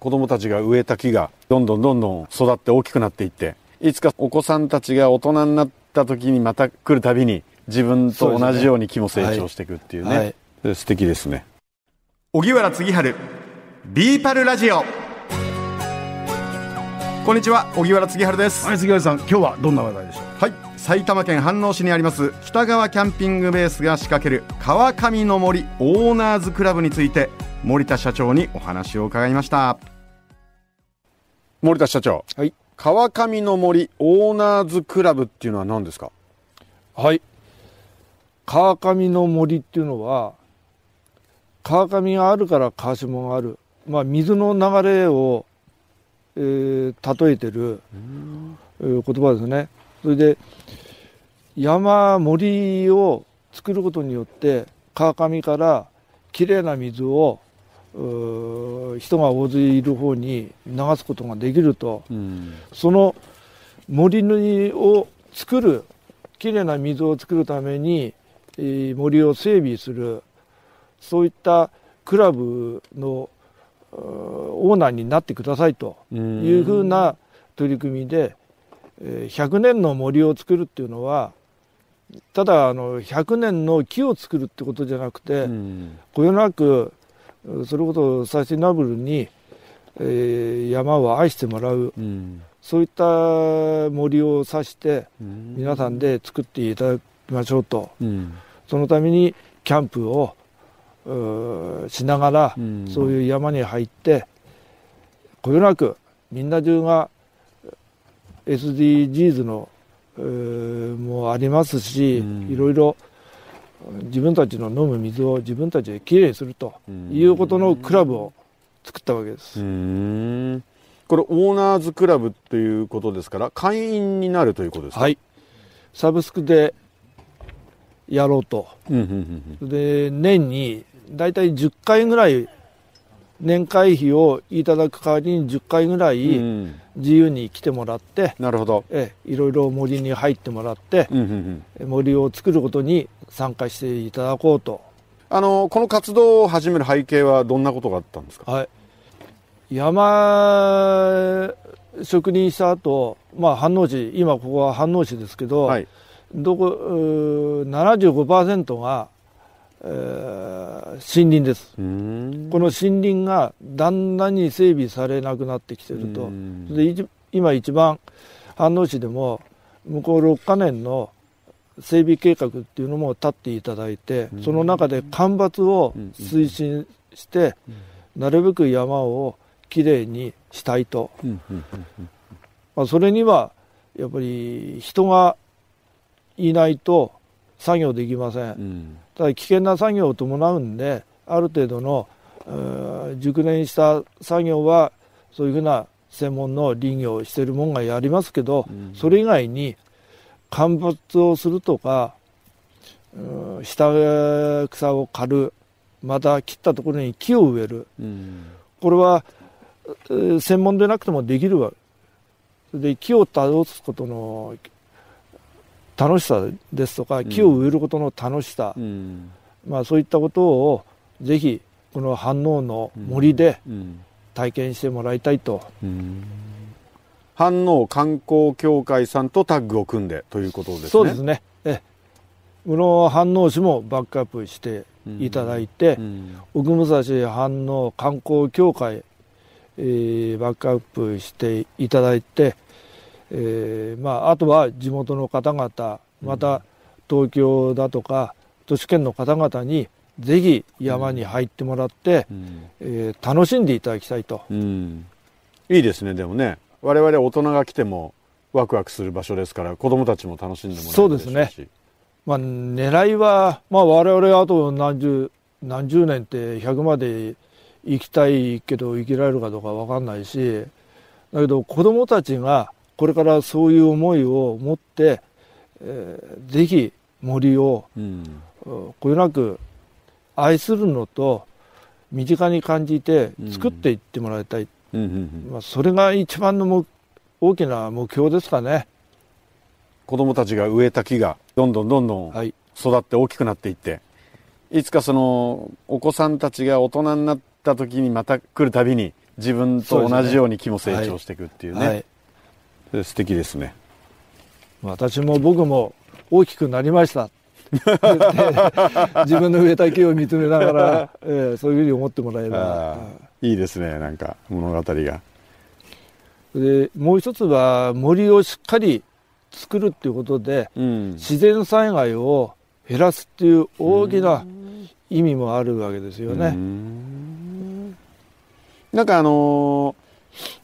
子供たちが植えた木がどんどんどんどん育って大きくなっていっていつかお子さんたちが大人になった時にまた来るたびに自分と同じように木も成長していくっていうね、はいはい、素敵ですね。荻原次春ビーパルラジオ。こんにちは荻原次春です。はい杉原さん今日はどんな話題でしょう？はい。埼玉県飯能市にあります北川キャンピングベースが仕掛ける川上の森オーナーズクラブについて森田社長にお話を伺いました森田社長。はい。川上の森オーナーズクラブっていうのは何ですか？はい。川上の森っていうのは川上があるから川下がある。まあ水の流れを、えー、例えてる、えー、言葉ですね。それで山森を作ることによって川上からきれいな水を人が大勢いる方に流すことができると、うん、その森を作るきれいな水を作るために、えー、森を整備するそういったクラブのオーナーになってくださいというふうな取り組みで100年の森を作るっていうのはただあの100年の木を作るってことじゃなくてこよなくそれこそサスティナブルに、えー、山を愛してもらう、うん、そういった森を指して皆さんで作っていただきましょうと、うん、そのためにキャンプをしながら、うん、そういう山に入ってこよなくみんな中が SDGs の、えー、もありますし、いろいろ自分たちの飲む水を自分たちできれいにするということのクラブを作ったわけです。これオーナーズクラブということですから会員になるということですか？はい。サブスクでやろうと、で年に大体10回ぐらい年会費をいただく代わりに10回ぐらい自由に来てもらって、なるほど。えいろいろ森に入ってもらって、森を作ることに参加していただこうと。あのこの活動を始める背景はどんなことがあったんですか、はい、山職人した後、まあ飯能市今ここは飯能市ですけど、はい、どこ75%がえー、森林です。この森林がだんだんに整備されなくなってきてると。で今一番飯能市でも向こう6か年の整備計画っていうのも立っていただいてその中で干ばつを推進してなるべく山をきれいにしたいと、まあ、それにはやっぱり人がいないと作業できません。ただ危険な作業を伴うんである程度の熟練した作業はそういうふうな専門の林業をしてるもんがやりますけど、うん、それ以外に間伐をするとか下草を刈るまた切ったところに木を植える、うん、これは専門でなくてもできるわけ。で木を倒すことの楽しさですとか木を植えることの楽しさ、うん、まあ、そういったことをぜひこの飯能の森で体験してもらいたいと。飯能観光協会さんとタッグを組んでということですね。そうですね。え、この飯能市もバックアップしていただいて、うん、奥武蔵飯能観光協会、えー、バックアップしていただいて、えーまあ、あとは地元の方々また東京だとか都市圏の方々にぜひ山に入ってもらって、うん、えー、楽しんでいただきたいと、うん、いいですねでもね。我々大人が来てもワクワクする場所ですから子どもたちも楽しんでもらえるそうですね、まあ、狙いは、まあ、我々はあと何十何十年って100まで行きたいけど生きられるかどうか分かんないしだけど子どもたちがこれからそういう思いを持って、えー、ぜひ森を、うん、こよなく愛するのと身近に感じて作っていってもらいたい、まあ、それが一番のも大きな目標ですかね。子どもたちが植えた木がどんどんどんどん育って大きくなっていって、はい、いつかそのお子さんたちが大人になった時にまた来るたびに自分と同じように木も成長していくっていうね、はいはい、素敵ですね。私も僕も大きくなりました。自分の植えた木を見つめながら、えー、そういうふうに思ってもらえれば。いいですねなんか物語が。でもう一つは森をしっかり作るっていうことで、うん、自然災害を減らすっていう大きな意味もあるわけですよね。ん。なんかあのー、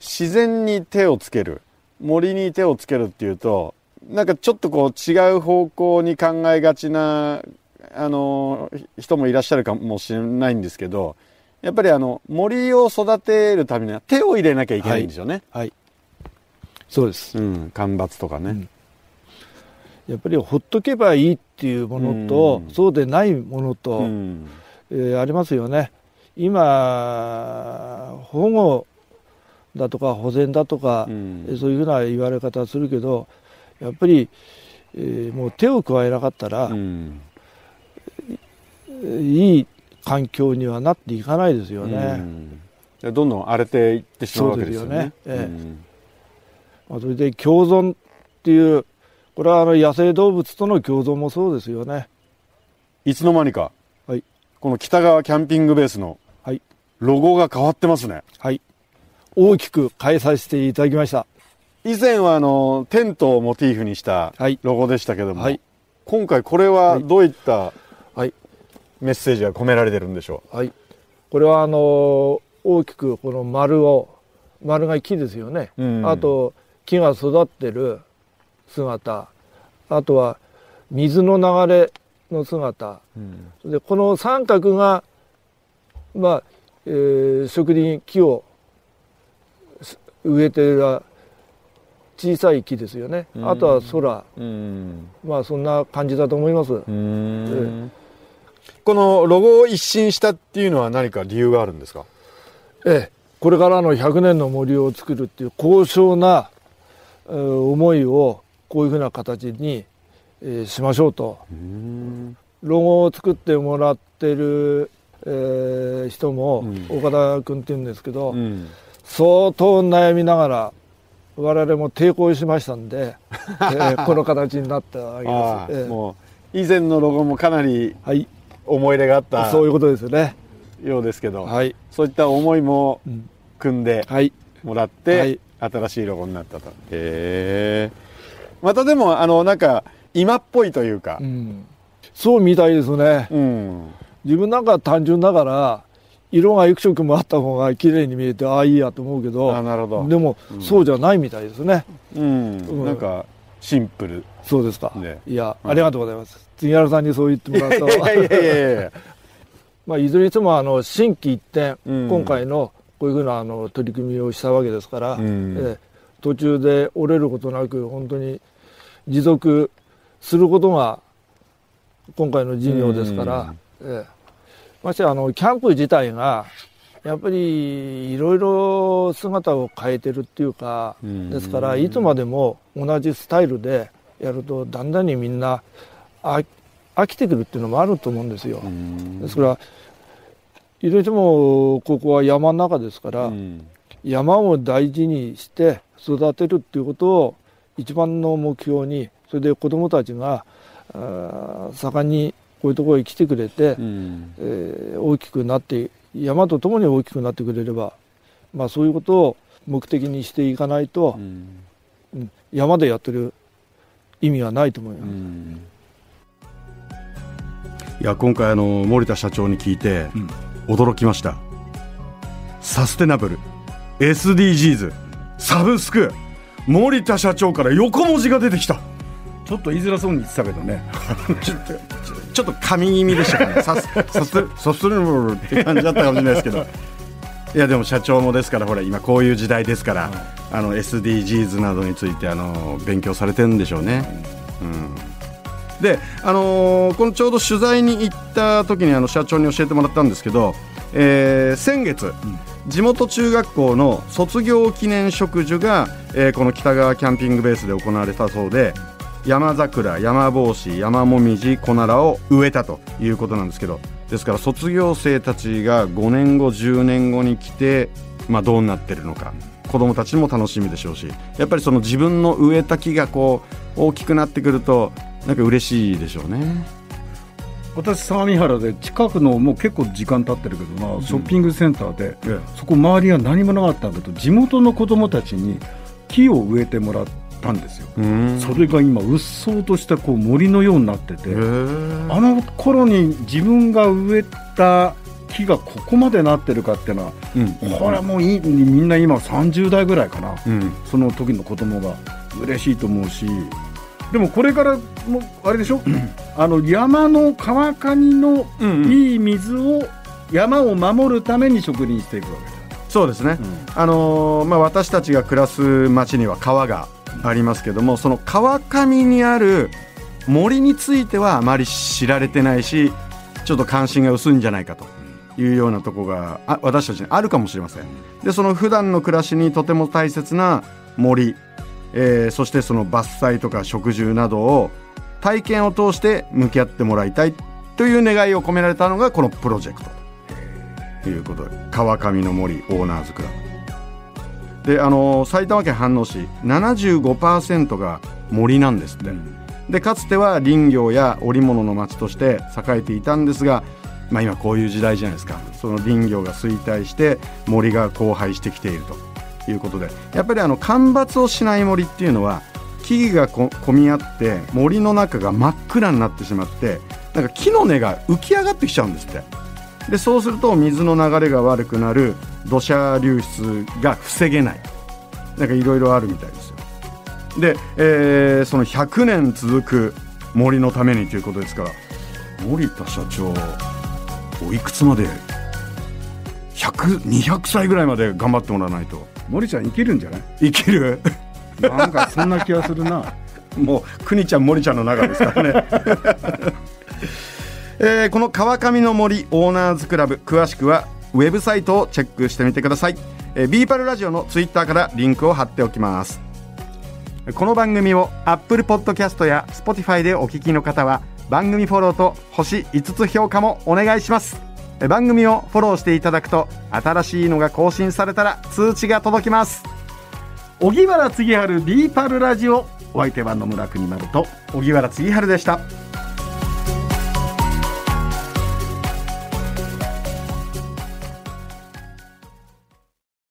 自然に手をつける。森に手をつけるっていうとなんかちょっとこう違う方向に考えがちなあのー、人もいらっしゃるかもしれないんですけどやっぱりあの森を育てるためには手を入れなきゃいけないんですよね。はい、はい、そうです、うん、干ばつとかね、うん、やっぱりほっとけばいいっていうものと、うん、そうでないものと、うん、えー、ありますよね。今保護だとか保全だとか、うん、そういうふうな言われ方するけどやっぱり、えー、もう手を加えなかったら、いい環境にはなっていかないですよね。どんどん荒れていってしまうわけですよね。そ、ねええそれで共存っていうこれはあの野生動物との共存もそうですよね。いつの間にか、はい、この北川キャンピングベースのロゴが変わってますね。はい。大きく変えさせていただきました。以前はあのテントをモチーフにしたロゴでしたけども、はい、今回これはどういった、はい。メッセージが込められてるんでしょう？はい。これはあの大きくこの丸を丸が木ですよね、うん、あと木が育ってる姿。あとは水の流れの姿、うん、でこの三角がまあ、えー、植林木を植えてる小さい木ですよね、うん、あとは空、うん、まあそんな感じだと思います。えーこのロゴを一新したっていうのは何か理由があるんですか？ええ、これからの100年の森を作るっていう高尚な、えー、思いをこういうふうな形に、えー、しましょうと。ロゴを作ってもらってる、えー、人も、岡田君っていうんですけど、うん、相当悩みながら我々も抵抗しましたんで、えー、この形になったわけです。えー、もう以前のロゴもかなり、はい。思い入れがあったそういうことですよね。ようですけど、はい、そういった思いも組んでもらって、はい、新しいロゴになったと。へえ。またでもあのなんか今っぽいというか、うん、そうみたいですね、うん、自分なんか単純だから色が幾色もあった方が綺麗に見えてああいいやと思うけどあなるほど。でも、うん、そうじゃないみたいですね、うん、うん、なんかシンプル。そうですか、ね、いや、ありがとうございます。杉原さんにそう言ってもらうといやいやいや まあいずれにしてもあの心機一転、うん、今回のこういうふうなあの取り組みをしたわけですから、うん、え途中で折れることなく本当に持続することが今回の事業ですから、うん、えましてあのキャンプ自体がやっぱりいろいろ姿を変えてるっていうか、ですからいつまでも同じスタイルでやるとだんだんにみんな飽きてくるっていうのもあると思うんですよ。ですからいずれにしてもここは山の中ですから、山を大事にして育てるっていうことを一番の目標にそれで子どもたちが盛んにこういうところへ来てくれて、うん、えー、大きくなって山とともに大きくなってくれれば、まあ、そういうことを目的にしていかないと、うん、山でやってる意味はないと思います。うん。いや今回あの森田社長に聞いて驚きました、サステナブル。SDGs サブスク。森田社長から横文字が出てきたちょっと言いづらそうに言ってたけどね。ちょっとちょっと神気味でしたね。サスサスサステナブルって感じだったかもしれないですけど。いやでも社長もですからほら今こういう時代ですから、あの SDGs などについてあの勉強されてるんでしょうね。うん。で、あのー、このちょうど取材に行った時にあの社長に教えてもらったんですけど、えー、先月、うん、地元中学校の卒業記念植樹が、えー、この北川キャンピングベースで行われたそうで山桜山帽子山もみじコナラを植えたということなんですけどですから卒業生たちが5年後10年後に来て、まあ、どうなってるのか子供たちも楽しみでしょうしやっぱりその自分の植えた木がこう大きくなってくるとなんか嬉しいでしょうね。私相模原で近くのもう結構時間経ってるけどな、ショッピングセンターで、そこ周りは何もなかったんだけど地元の子供たちに木を植えてもらったんですよ、それが今うっそうとしたこう森のようになっててあの頃に自分が植えた木がここまでなってるかっていうのは、うん、これはもういいみんな今30代ぐらいかな、うん、その時の子供が嬉しいと思うし。でもこれからもあれでしょ、うん、あの山の川上のいい水を山を守るために植林していくわけそうですね、あのー、まあ、私たちが暮らす町には川がありますけどもその川上にある森についてはあまり知られてないしちょっと関心が薄いんじゃないかというようなとこがあ私たちにあるかもしれません。でその普段の暮らしにとても大切な森、えー、そしてその伐採とか植樹などを体験を通して向き合ってもらいたいという願いを込められたのがこのプロジェクトということで川上の森オーナーズクラブ。であの埼玉県飯能市75%が森なんですって、でかつては林業や織物の町として栄えていたんですがまあ、今こういう時代じゃないですか。その林業が衰退して森が荒廃してきているということで。やっぱりあの干ばつをしない森っていうのは木々がこ混み合って森の中が真っ暗になってしまってなんか木の根が浮き上がってきちゃうんですって。でそうすると水の流れが悪くなる土砂流出が防げない。なんかいろいろあるみたいですよ。で、えー、その100年続く森のためにということですから森田社長おいくつまで100200歳ぐらいまで頑張ってもらわないと。森ちゃん生きるんじゃない？生きる？なんかそんな気がするな。もう国ちゃん森ちゃんの中ですからね。えー、この川上の森オーナーズクラブ詳しくはウェブサイトをチェックしてみてください、えー、ビーパルラジオのツイッターからリンクを貼っておきます。この番組を Apple Podcast や Spotify でお聞きの方は番組フォローと星5つ評価もお願いします。番組をフォローしていただくと新しいのが更新されたら通知が届きます。荻原次春ディーパルラジオお相手は野村国丸と荻原次春でした。